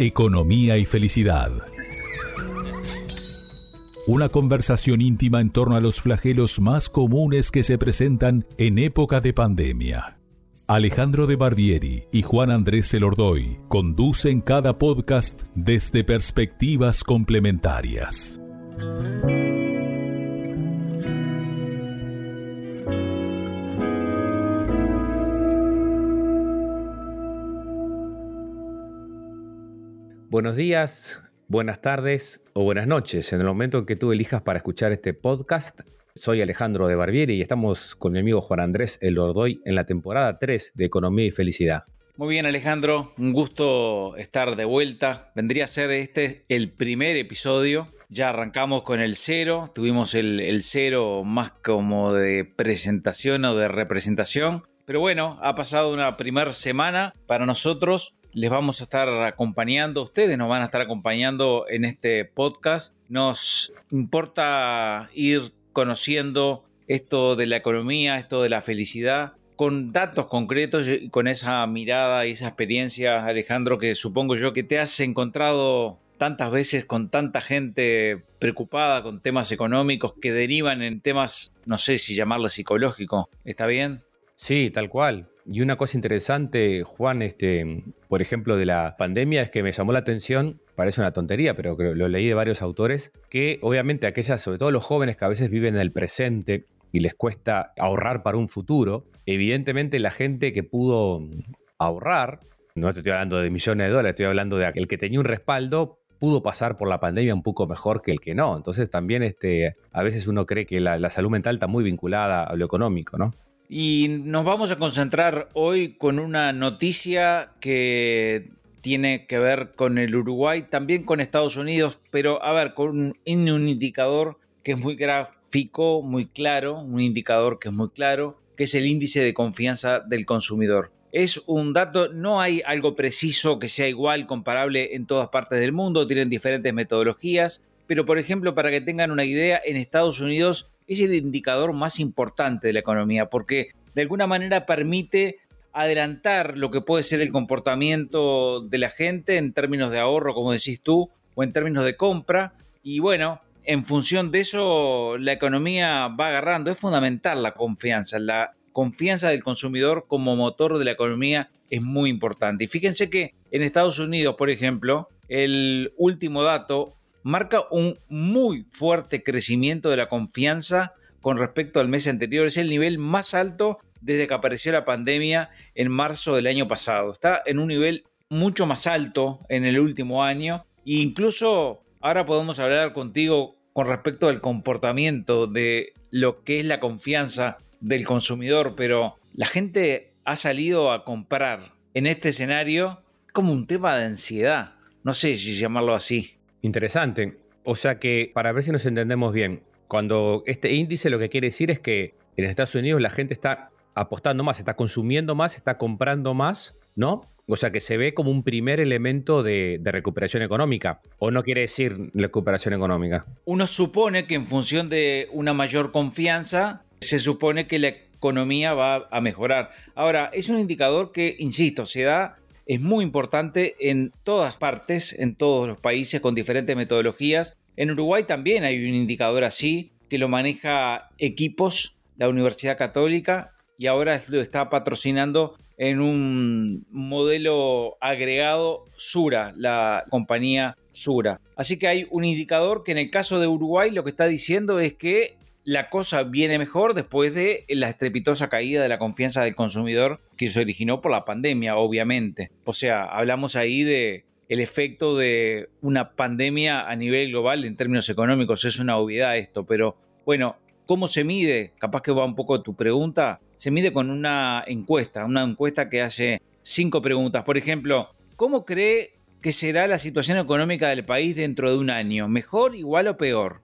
Economía y felicidad. Una conversación íntima en torno a los flagelos más comunes que se presentan en época de pandemia. Alejandro de Barbieri y Juan Andrés Elordoy conducen cada podcast desde perspectivas complementarias. Buenos días, buenas tardes o buenas noches. En el momento en que tú elijas para escuchar este podcast, soy Alejandro de Barbieri y estamos con mi amigo Juan Andrés Elordoy en la temporada 3 de Economía y Felicidad. Muy bien Alejandro, un gusto estar de vuelta. Vendría a ser este el primer episodio. Ya arrancamos con el cero, tuvimos el, el cero más como de presentación o de representación. Pero bueno, ha pasado una primera semana para nosotros les vamos a estar acompañando, ustedes nos van a estar acompañando en este podcast. Nos importa ir conociendo esto de la economía, esto de la felicidad, con datos concretos con esa mirada y esa experiencia, Alejandro, que supongo yo que te has encontrado tantas veces con tanta gente preocupada con temas económicos que derivan en temas, no sé si llamarlo psicológico. ¿Está bien? Sí, tal cual. Y una cosa interesante, Juan, este, por ejemplo, de la pandemia es que me llamó la atención, parece una tontería, pero lo leí de varios autores, que obviamente aquellas, sobre todo los jóvenes que a veces viven en el presente y les cuesta ahorrar para un futuro, evidentemente la gente que pudo ahorrar, no estoy hablando de millones de dólares, estoy hablando de aquel que tenía un respaldo, pudo pasar por la pandemia un poco mejor que el que no. Entonces también este, a veces uno cree que la, la salud mental está muy vinculada a lo económico, ¿no? Y nos vamos a concentrar hoy con una noticia que tiene que ver con el Uruguay, también con Estados Unidos, pero a ver, con un, indicador que es muy gráfico, muy claro, un indicador que es muy claro, que es el índice de confianza del consumidor. Es un dato, no hay algo preciso que sea igual, comparable en todas partes del mundo, tienen diferentes metodologías, pero por ejemplo, para que tengan una idea, en Estados Unidos es el indicador más importante de la economía porque de alguna manera permite adelantar lo que puede ser el comportamiento de la gente en términos de ahorro, como decís tú, o en términos de compra. Y bueno, en función de eso, la economía va agarrando. Es fundamental la confianza. La confianza del consumidor como motor de la economía es muy importante. Y fíjense que en Estados Unidos, por ejemplo, el último dato marca un muy fuerte crecimiento de la confianza con respecto al mes anterior. Es el nivel más alto desde que apareció la pandemia en marzo del año pasado. Está en un nivel mucho más alto en el último año e incluso ahora podemos hablar contigo con respecto al comportamiento de lo que es la confianza del consumidor, pero la gente ha salido a comprar en este escenario como un tema de ansiedad. No sé si llamarlo así. Interesante. O sea que, para ver si nos entendemos bien, cuando este índice lo que quiere decir es que en Estados Unidos la gente está apostando más, está consumiendo más, está comprando más, ¿no? O sea que se ve como un primer elemento de, recuperación económica. ¿O no quiere decir recuperación económica? Uno supone que en función de una mayor confianza, se supone que la economía va a mejorar. Ahora, es un indicador que, insisto, se da es muy importante en todas partes, en todos los países con diferentes metodologías. En Uruguay también hay un indicador así que lo maneja equipos, la Universidad Católica, y ahora lo está patrocinando en un modelo agregado Sura, la compañía Sura. Así que hay un indicador que en el caso de Uruguay lo que está diciendo es que la cosa viene mejor después de la estrepitosa caída de la confianza del consumidor que se originó por la pandemia, obviamente. O sea, hablamos ahí de el efecto de una pandemia a nivel global en términos económicos. Es una obviedad esto, pero bueno, ¿cómo se mide? Capaz que va un poco tu pregunta. Se mide con una encuesta, una encuesta que hace cinco preguntas. Por ejemplo, ¿cómo cree que será la situación económica del país dentro de un año? ¿Mejor, igual o peor?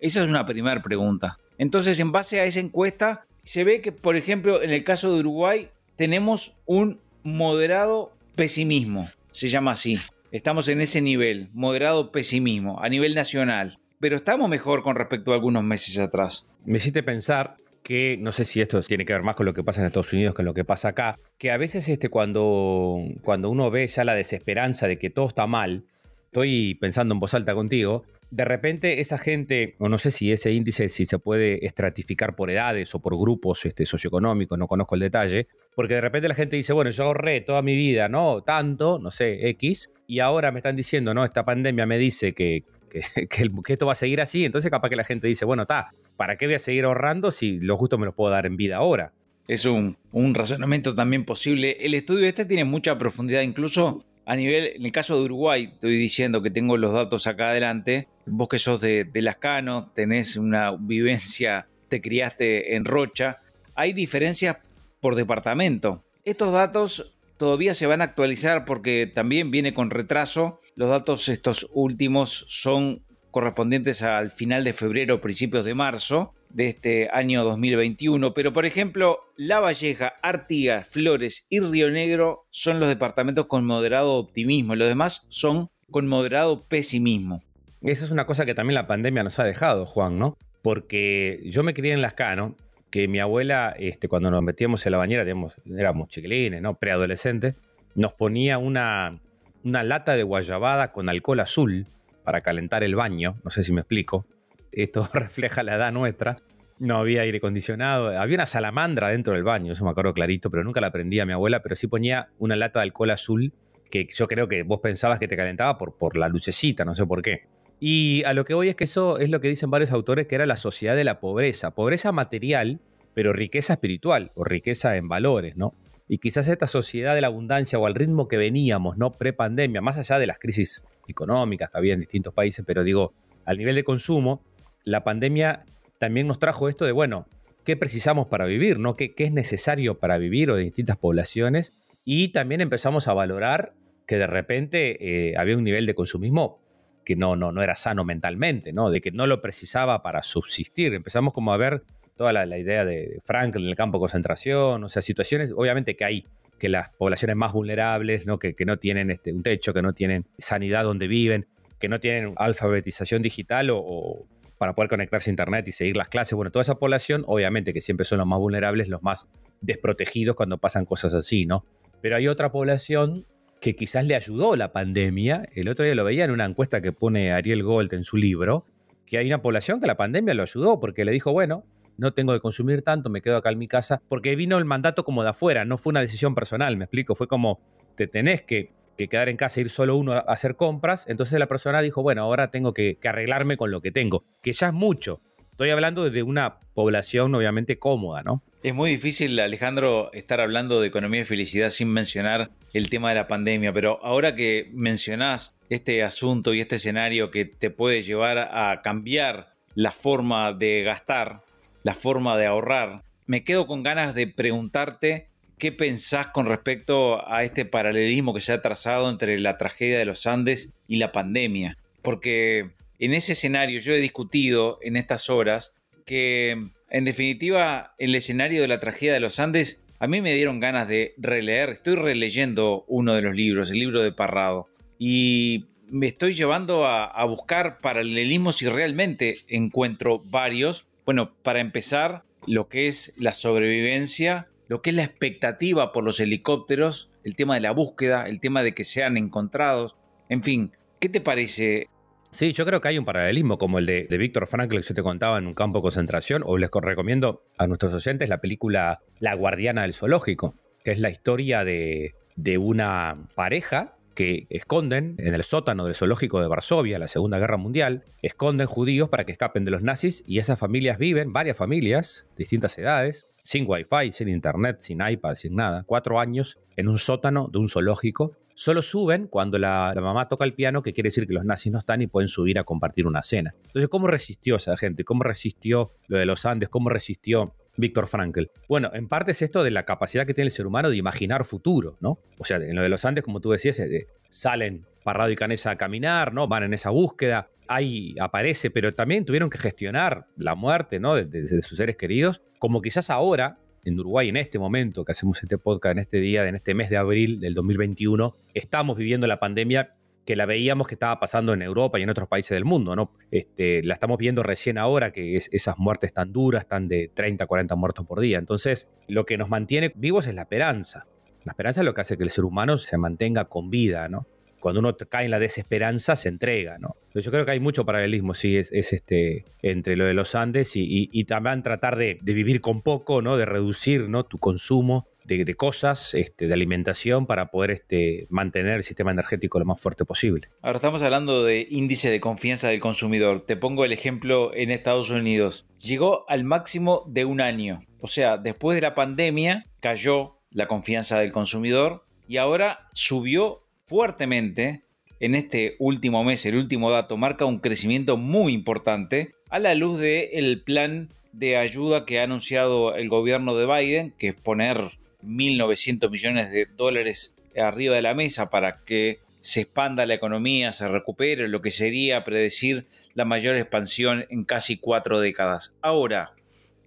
Esa es una primera pregunta. Entonces, en base a esa encuesta, se ve que, por ejemplo, en el caso de Uruguay, tenemos un moderado pesimismo, se llama así. Estamos en ese nivel, moderado pesimismo, a nivel nacional. Pero estamos mejor con respecto a algunos meses atrás. Me hiciste pensar que no sé si esto tiene que ver más con lo que pasa en Estados Unidos que con lo que pasa acá, que a veces este, cuando, cuando uno ve ya la desesperanza de que todo está mal, estoy pensando en voz alta contigo, de repente esa gente, o no sé si ese índice si se puede estratificar por edades o por grupos este, socioeconómicos, no conozco el detalle, porque de repente la gente dice, bueno, yo ahorré toda mi vida, ¿no? Tanto, no sé, X, y ahora me están diciendo, no, esta pandemia me dice que, que, esto va a seguir así, entonces capaz que la gente dice, bueno, está, ¿para qué voy a seguir ahorrando si lo justo me lo puedo dar en vida ahora? Es un, un razonamiento también posible. El estudio este tiene mucha profundidad, incluso a nivel, en el caso de Uruguay, estoy diciendo que tengo los datos acá adelante. Vos que sos de, de Lascano, tenés una vivencia, te criaste en Rocha. Hay diferencias por departamento. Estos datos todavía se van a actualizar porque también viene con retraso. Los datos estos últimos son correspondientes al final de febrero, principios de marzo de este año 2021, pero por ejemplo, La Valleja, Artigas, Flores y Río Negro son los departamentos con moderado optimismo, los demás son con moderado pesimismo. Esa es una cosa que también la pandemia nos ha dejado, Juan, ¿no? Porque yo me crié en Las Cano, que mi abuela, este, cuando nos metíamos en la bañera, éramos chiquilines, ¿no? Preadolescentes, nos ponía una, una lata de guayabada con alcohol azul para calentar el baño, no sé si me explico, esto refleja la edad nuestra. No había aire acondicionado, había una salamandra dentro del baño, eso me acuerdo clarito, pero nunca la prendía mi abuela, pero sí ponía una lata de alcohol azul que yo creo que vos pensabas que te calentaba por, por la lucecita, no sé por qué. Y a lo que voy es que eso es lo que dicen varios autores, que era la sociedad de la pobreza. Pobreza material, pero riqueza espiritual o riqueza en valores, ¿no? Y quizás esta sociedad de la abundancia o al ritmo que veníamos, ¿no? Pre-pandemia, más allá de las crisis económicas que había en distintos países, pero digo, al nivel de consumo, la pandemia también nos trajo esto de, bueno, ¿qué precisamos para vivir? ¿no? ¿Qué, es necesario para vivir o de distintas poblaciones? Y también empezamos a valorar que de repente eh, había un nivel de consumismo que no, no, no era sano mentalmente, ¿no? De que no lo precisaba para subsistir. Empezamos como a ver toda la, idea de Franklin en el campo de concentración, o sea, situaciones, obviamente que hay que las poblaciones más vulnerables, ¿no? Que, que no tienen este, un techo, que no tienen sanidad donde viven, que no tienen alfabetización digital o para poder conectarse a Internet y seguir las clases. Bueno, toda esa población, obviamente que siempre son los más vulnerables, los más desprotegidos cuando pasan cosas así, ¿no? Pero hay otra población que quizás le ayudó la pandemia. El otro día lo veía en una encuesta que pone Ariel Gold en su libro, que hay una población que la pandemia lo ayudó porque le dijo, bueno, no tengo que consumir tanto, me quedo acá en mi casa, porque vino el mandato como de afuera, no fue una decisión personal, me explico, fue como, te tenés que que quedar en casa, ir solo uno a hacer compras. Entonces la persona dijo, bueno, ahora tengo que, arreglarme con lo que tengo, que ya es mucho. Estoy hablando de una población obviamente cómoda, ¿no? Es muy difícil, Alejandro, estar hablando de economía y felicidad sin mencionar el tema de la pandemia, pero ahora que mencionás este asunto y este escenario que te puede llevar a cambiar la forma de gastar, la forma de ahorrar, me quedo con ganas de preguntarte ¿Qué pensás con respecto a este paralelismo que se ha trazado entre la tragedia de los Andes y la pandemia? Porque en ese escenario yo he discutido en estas horas que, en definitiva, el escenario de la tragedia de los Andes, a mí me dieron ganas de releer. Estoy releyendo uno de los libros, el libro de Parrado, y me estoy llevando a, a buscar paralelismos y realmente encuentro varios. Bueno, para empezar, lo que es la sobrevivencia lo que es la expectativa por los helicópteros, el tema de la búsqueda, el tema de que sean encontrados, en fin, ¿qué te parece? Sí, yo creo que hay un paralelismo como el de, Víctor Frankl que yo te contaba en un campo de concentración, o les recomiendo a nuestros oyentes la película La guardiana del zoológico, que es la historia de, de una pareja que esconden en el sótano del zoológico de Varsovia, la Segunda Guerra Mundial, esconden judíos para que escapen de los nazis y esas familias viven, varias familias, distintas edades, sin wifi, sin internet, sin iPad, sin nada, cuatro años en un sótano de un zoológico. Solo suben cuando la, mamá toca el piano, que quiere decir que los nazis no están y pueden subir a compartir una cena. Entonces, ¿cómo resistió esa gente? ¿Cómo resistió lo de los Andes? ¿Cómo resistió Víctor Frankl. Bueno, en parte es esto de la capacidad que tiene el ser humano de imaginar futuro, ¿no? O sea, en lo de los Andes, como tú decías, salen Parrado y Canesa a caminar, ¿no? Van en esa búsqueda, ahí aparece, pero también tuvieron que gestionar la muerte, ¿no? De, sus seres queridos, como quizás ahora, en Uruguay, en este momento que hacemos este podcast, en este día, en este mes de abril del 2021, estamos viviendo la pandemia que la veíamos que estaba pasando en Europa y en otros países del mundo, ¿no? Este, la estamos viendo recién ahora, que es, esas muertes tan duras, tan de 30, 40 muertos por día. Entonces, lo que nos mantiene vivos es la esperanza. La esperanza es lo que hace que el ser humano se mantenga con vida, ¿no? Cuando uno cae en la desesperanza, se entrega, ¿no? Yo creo que hay mucho paralelismo, sí, es, este, entre lo de los Andes y, también tratar de, de, vivir con poco, ¿no? De reducir, ¿no? Tu consumo de, cosas, este, de alimentación, para poder este, mantener el sistema energético lo más fuerte posible. Ahora estamos hablando de índice de confianza del consumidor. Te pongo el ejemplo en Estados Unidos. Llegó al máximo de un año. O sea, después de la pandemia cayó la confianza del consumidor y ahora subió fuertemente en este último mes, el último dato, marca un crecimiento muy importante a la luz del plan de ayuda que ha anunciado el gobierno de Biden, que es poner 1.900 millones de dólares arriba de la mesa para que se expanda la economía, se recupere, lo que sería predecir la mayor expansión en casi cuatro décadas. Ahora,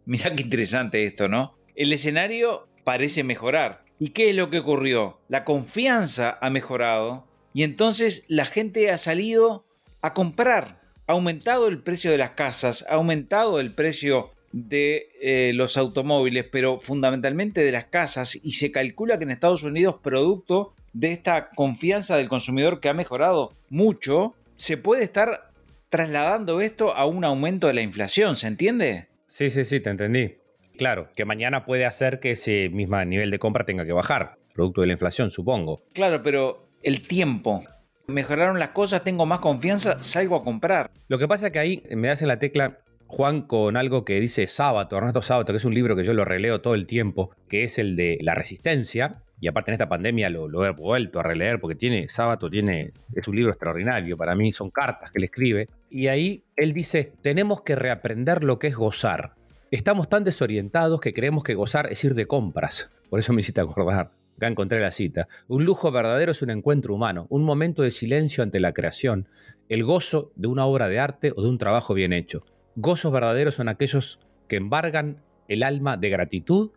mira qué interesante esto, ¿no? El escenario parece mejorar. ¿Y qué es lo que ocurrió? La confianza ha mejorado y entonces la gente ha salido a comprar. Ha aumentado el precio de las casas, ha aumentado el precio de eh, los automóviles, pero fundamentalmente de las casas, y se calcula que en Estados Unidos, producto de esta confianza del consumidor que ha mejorado mucho, se puede estar trasladando esto a un aumento de la inflación, ¿se entiende? Sí, sí, sí, te entendí. Claro, que mañana puede hacer que ese mismo nivel de compra tenga que bajar, producto de la inflación, supongo. Claro, pero el tiempo. Mejoraron las cosas, tengo más confianza, salgo a comprar. Lo que pasa es que ahí me hacen la tecla Juan con algo que dice Sábato, Ernesto Sábato, que es un libro que yo lo releo todo el tiempo, que es el de la resistencia. Y aparte en esta pandemia lo, he vuelto a releer porque tiene, Sábato tiene, es un libro extraordinario, para mí son cartas que él escribe. Y ahí él dice, tenemos que reaprender lo que es gozar. Estamos tan desorientados que creemos que gozar es ir de compras. Por eso me hiciste acordar. Acá encontré la cita. Un lujo verdadero es un encuentro humano, un momento de silencio ante la creación, el gozo de una obra de arte o de un trabajo bien hecho. Gozos verdaderos son aquellos que embargan el alma de gratitud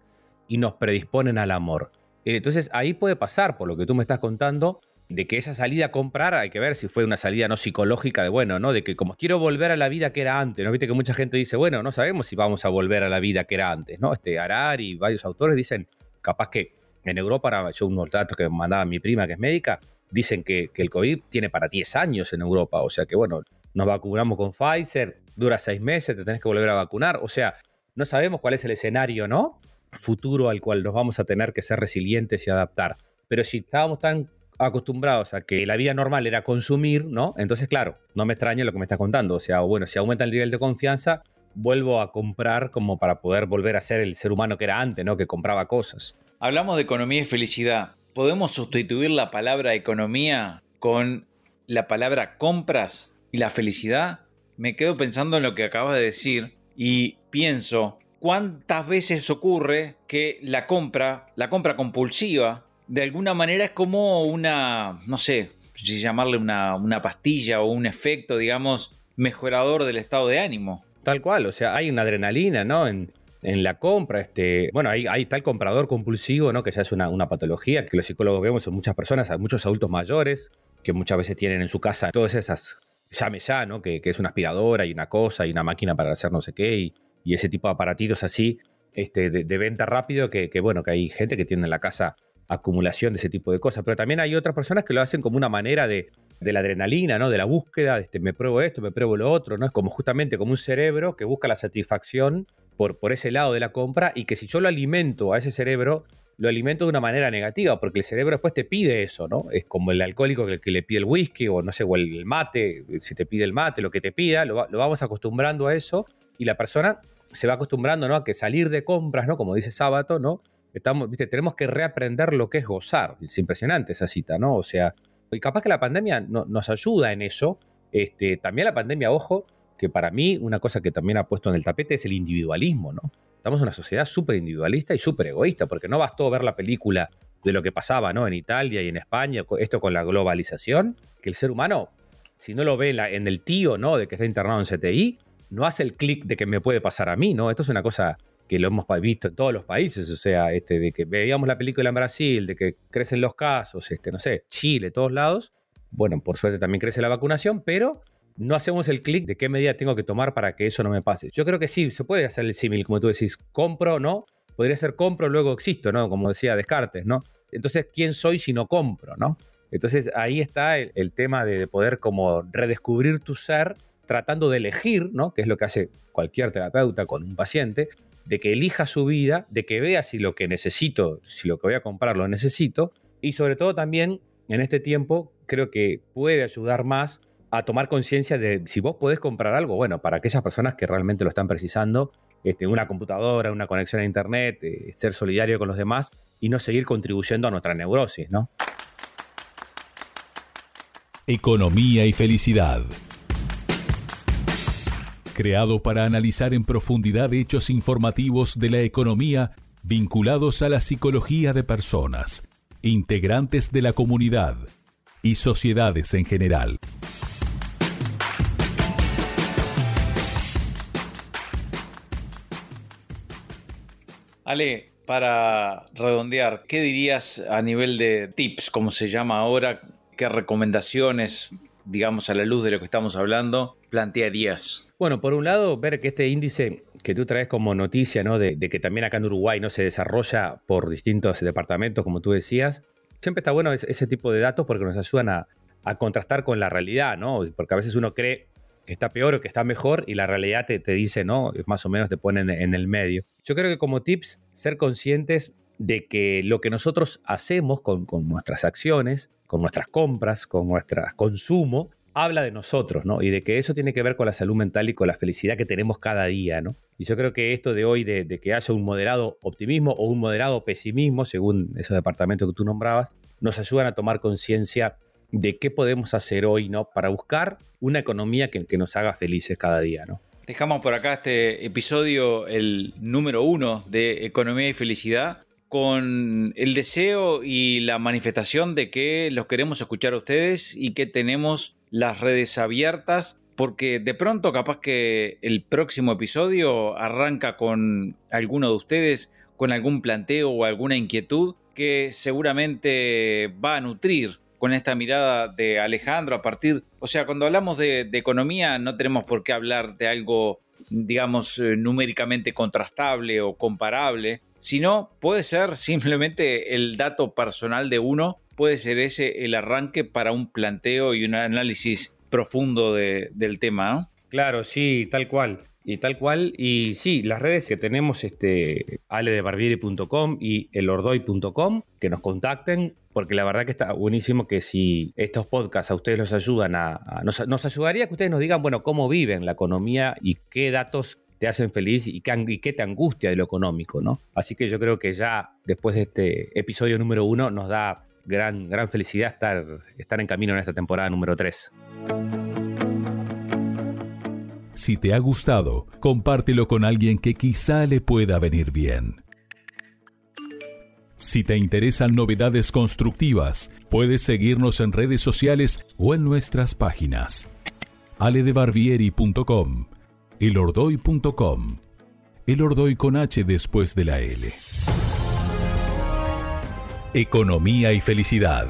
y nos predisponen al amor. Eh, entonces ahí puede pasar, por lo que tú me estás contando, de que esa salida a comprar hay que ver si fue una salida no psicológica de bueno, ¿no? De que como quiero volver a la vida que era antes, ¿no? Viste que mucha gente dice, bueno, no sabemos si vamos a volver a la vida que era antes, ¿no? Este Arar y varios autores dicen, capaz que en Europa, yo unos datos que mandaba mi prima que es médica, dicen que, que el COVID tiene para 10 años en Europa, o sea que bueno, nos vacunamos con Pfizer, dura seis meses, te tenés que volver a vacunar. O sea, no sabemos cuál es el escenario, ¿no? Futuro al cual nos vamos a tener que ser resilientes y adaptar. Pero si estábamos tan acostumbrados a que la vida normal era consumir, ¿no? Entonces, claro, no me extraña lo que me estás contando. O sea, bueno, si aumenta el nivel de confianza, vuelvo a comprar como para poder volver a ser el ser humano que era antes, ¿no? Que compraba cosas. Hablamos de economía y felicidad. ¿Podemos sustituir la palabra economía con la palabra compras y la felicidad? Me quedo pensando en lo que acabas de decir y pienso cuántas veces ocurre que la compra, la compra compulsiva, de alguna manera es como una, no sé, si llamarle una, una pastilla o un efecto, digamos, mejorador del estado de ánimo. Tal cual, o sea, hay una adrenalina, ¿no? En, en la compra, este, bueno, hay, tal comprador compulsivo, ¿no? Que ya es una, una, patología que los psicólogos vemos en muchas personas, muchos adultos mayores que muchas veces tienen en su casa todas esas llame ya, ¿no? Que, es una aspiradora y una cosa y una máquina para hacer no sé qué y, ese tipo de aparatitos así este, de, venta rápido que, bueno, que hay gente que tiene en la casa acumulación de ese tipo de cosas, pero también hay otras personas que lo hacen como una manera de, de la adrenalina, ¿no? De la búsqueda, este, me pruebo esto, me pruebo lo otro, ¿no? Es como justamente como un cerebro que busca la satisfacción por, por ese lado de la compra y que si yo lo alimento a ese cerebro, lo alimento de una manera negativa, porque el cerebro después te pide eso, ¿no? Es como el alcohólico que, le pide el whisky o no sé, o el mate, si te pide el mate, lo que te pida, lo, vamos acostumbrando a eso y la persona se va acostumbrando, ¿no? A que salir de compras, ¿no? Como dice Sábato, ¿no? Estamos, ¿viste? Tenemos que reaprender lo que es gozar. Es impresionante esa cita, ¿no? O sea, y capaz que la pandemia nos ayuda en eso. Este, también la pandemia, ojo, que para mí una cosa que también ha puesto en el tapete es el individualismo, ¿no? Estamos en una sociedad súper individualista y súper egoísta, porque no bastó ver la película de lo que pasaba ¿no? en Italia y en España, esto con la globalización, que el ser humano, si no lo ve en el tío ¿no? de que está internado en CTI, no hace el clic de que me puede pasar a mí, ¿no? Esto es una cosa que lo hemos visto en todos los países, o sea, este, de que veíamos la película en Brasil, de que crecen los casos, este, no sé, Chile, todos lados, bueno, por suerte también crece la vacunación, pero no hacemos el clic de qué medida tengo que tomar para que eso no me pase. Yo creo que sí, se puede hacer el símil, como tú decís, compro, ¿no? Podría ser compro, luego existo, ¿no? Como decía Descartes, ¿no? Entonces, ¿quién soy si no compro, ¿no? Entonces ahí está el, tema de poder como redescubrir tu ser tratando de elegir, ¿no? Que es lo que hace cualquier terapeuta con un paciente, de que elija su vida, de que vea si lo que necesito, si lo que voy a comprar lo necesito, y sobre todo también en este tiempo creo que puede ayudar más a tomar conciencia de si vos podés comprar algo, bueno, para aquellas personas que realmente lo están precisando, este, una computadora, una conexión a internet, eh, ser solidario con los demás y no seguir contribuyendo a nuestra neurosis, ¿no? Economía y felicidad. Creado para analizar en profundidad hechos informativos de la economía vinculados a la psicología de personas, integrantes de la comunidad y sociedades en general. Ale, para redondear, ¿qué dirías a nivel de tips, como se llama ahora? ¿Qué recomendaciones, digamos, a la luz de lo que estamos hablando, plantearías? Bueno, por un lado, ver que este índice que tú traes como noticia, ¿no? De, que también acá en Uruguay no se desarrolla por distintos departamentos, como tú decías. Siempre está bueno ese, tipo de datos porque nos ayudan a, a, contrastar con la realidad, ¿no? Porque a veces uno cree que está peor o que está mejor y la realidad te, dice, ¿no? Más o menos te ponen en el medio. Yo creo que como tips, ser conscientes de que lo que nosotros hacemos con, nuestras acciones, con nuestras compras, con nuestro consumo, habla de nosotros, ¿no? Y de que eso tiene que ver con la salud mental y con la felicidad que tenemos cada día, ¿no? Y yo creo que esto de hoy, de, de, que haya un moderado optimismo o un moderado pesimismo, según esos departamentos que tú nombrabas, nos ayudan a tomar conciencia de qué podemos hacer hoy, ¿no? Para buscar una economía que, nos haga felices cada día, ¿no? Dejamos por acá este episodio, el número uno de Economía y Felicidad, con el deseo y la manifestación de que los queremos escuchar a ustedes y que tenemos las redes abiertas, porque de pronto capaz que el próximo episodio arranca con alguno de ustedes, con algún planteo o alguna inquietud que seguramente va a nutrir con esta mirada de Alejandro a partir, o sea, cuando hablamos de, economía no tenemos por qué hablar de algo, digamos, eh, numéricamente contrastable o comparable, sino puede ser simplemente el dato personal de uno, puede ser ese el arranque para un planteo y un análisis profundo del tema, ¿no? Claro, sí, tal cual. Y tal cual, y sí, las redes que tenemos, este, aledebarbieri.com y elordoy.com, que nos contacten, porque la verdad que está buenísimo que si estos podcasts a ustedes los ayudan a... nos, ayudaría que ustedes nos digan, bueno, cómo viven la economía y qué datos te hacen feliz y qué, te angustia de lo económico, ¿no? Así que yo creo que ya después de este episodio número uno nos da gran, gran felicidad estar, estar en camino en esta temporada número tres. Si te ha gustado, compártelo con alguien que quizá le pueda venir bien. Si te interesan novedades constructivas, puedes seguirnos en redes sociales o en nuestras páginas. aledebarbieri.com, elordoy.com, el Ordoy con H después de la L. Economía y felicidad